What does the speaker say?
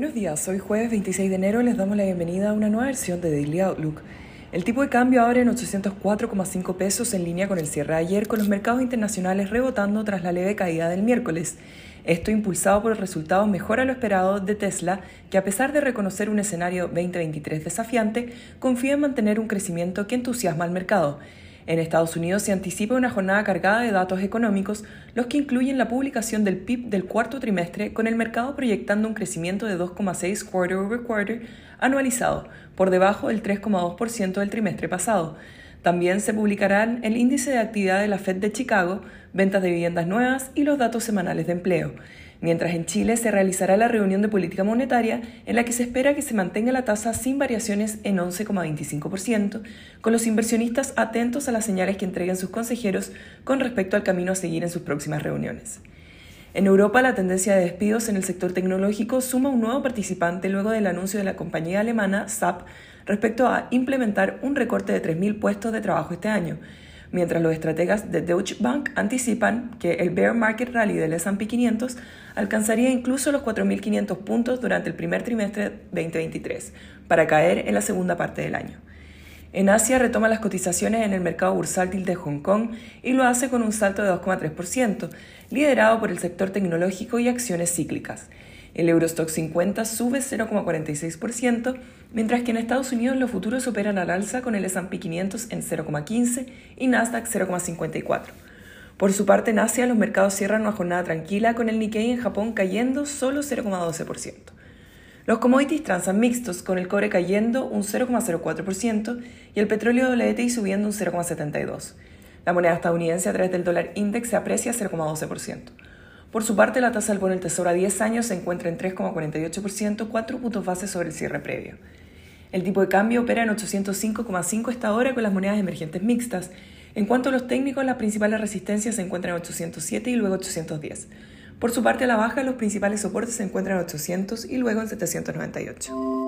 Buenos días, hoy jueves 26 de enero les damos la bienvenida a una nueva versión de Daily Outlook. El tipo de cambio abre en 804,5 pesos en línea con el cierre de ayer, con los mercados internacionales rebotando tras la leve caída del miércoles. Esto impulsado por el resultado mejor a lo esperado de Tesla, que a pesar de reconocer un escenario 2023 desafiante, confía en mantener un crecimiento que entusiasma al mercado. En Estados Unidos se anticipa una jornada cargada de datos económicos, los que incluyen la publicación del PIB del cuarto trimestre, con el mercado proyectando un crecimiento de 2,6 quarter over quarter anualizado, por debajo del 3,2% del trimestre pasado. También se publicarán el índice de actividad de la Fed de Chicago, ventas de viviendas nuevas y los datos semanales de empleo mientras en Chile se realizará la reunión de política monetaria en la que se espera que se mantenga la tasa sin variaciones en 11,25%, con los inversionistas atentos a las señales que entreguen sus consejeros con respecto al camino a seguir en sus próximas reuniones. En Europa, la tendencia de despidos en el sector tecnológico suma un nuevo participante luego del anuncio de la compañía alemana SAP respecto a implementar un recorte de 3.000 puestos de trabajo este año, mientras los estrategas de Deutsche Bank anticipan que el bear market rally del S&P 500 alcanzaría incluso los 4.500 puntos durante el primer trimestre 2023, para caer en la segunda parte del año. En Asia retoma las cotizaciones en el mercado bursátil de Hong Kong y lo hace con un salto de 2,3%, liderado por el sector tecnológico y acciones cíclicas. El Eurostock 50 sube 0,46%, mientras que en Estados Unidos los futuros operan al alza con el S&P 500 en 0,15 y Nasdaq 0,54. Por su parte, en Asia los mercados cierran una jornada tranquila con el Nikkei en Japón cayendo solo 0,12%. Los commodities transan mixtos, con el cobre cayendo un 0,04% y el petróleo WTI subiendo un 0,72%. La moneda estadounidense a través del dólar index se aprecia 0,12%. Por su parte, la tasa del bono del Tesoro a 10 años se encuentra en 3,48%, 4 puntos base sobre el cierre previo. El tipo de cambio opera en 805,5 esta hora con las monedas emergentes mixtas. En cuanto a los técnicos, las principales resistencias se encuentran en 807 y luego 810. Por su parte, a la baja, los principales soportes se encuentran en 800 y luego en 798.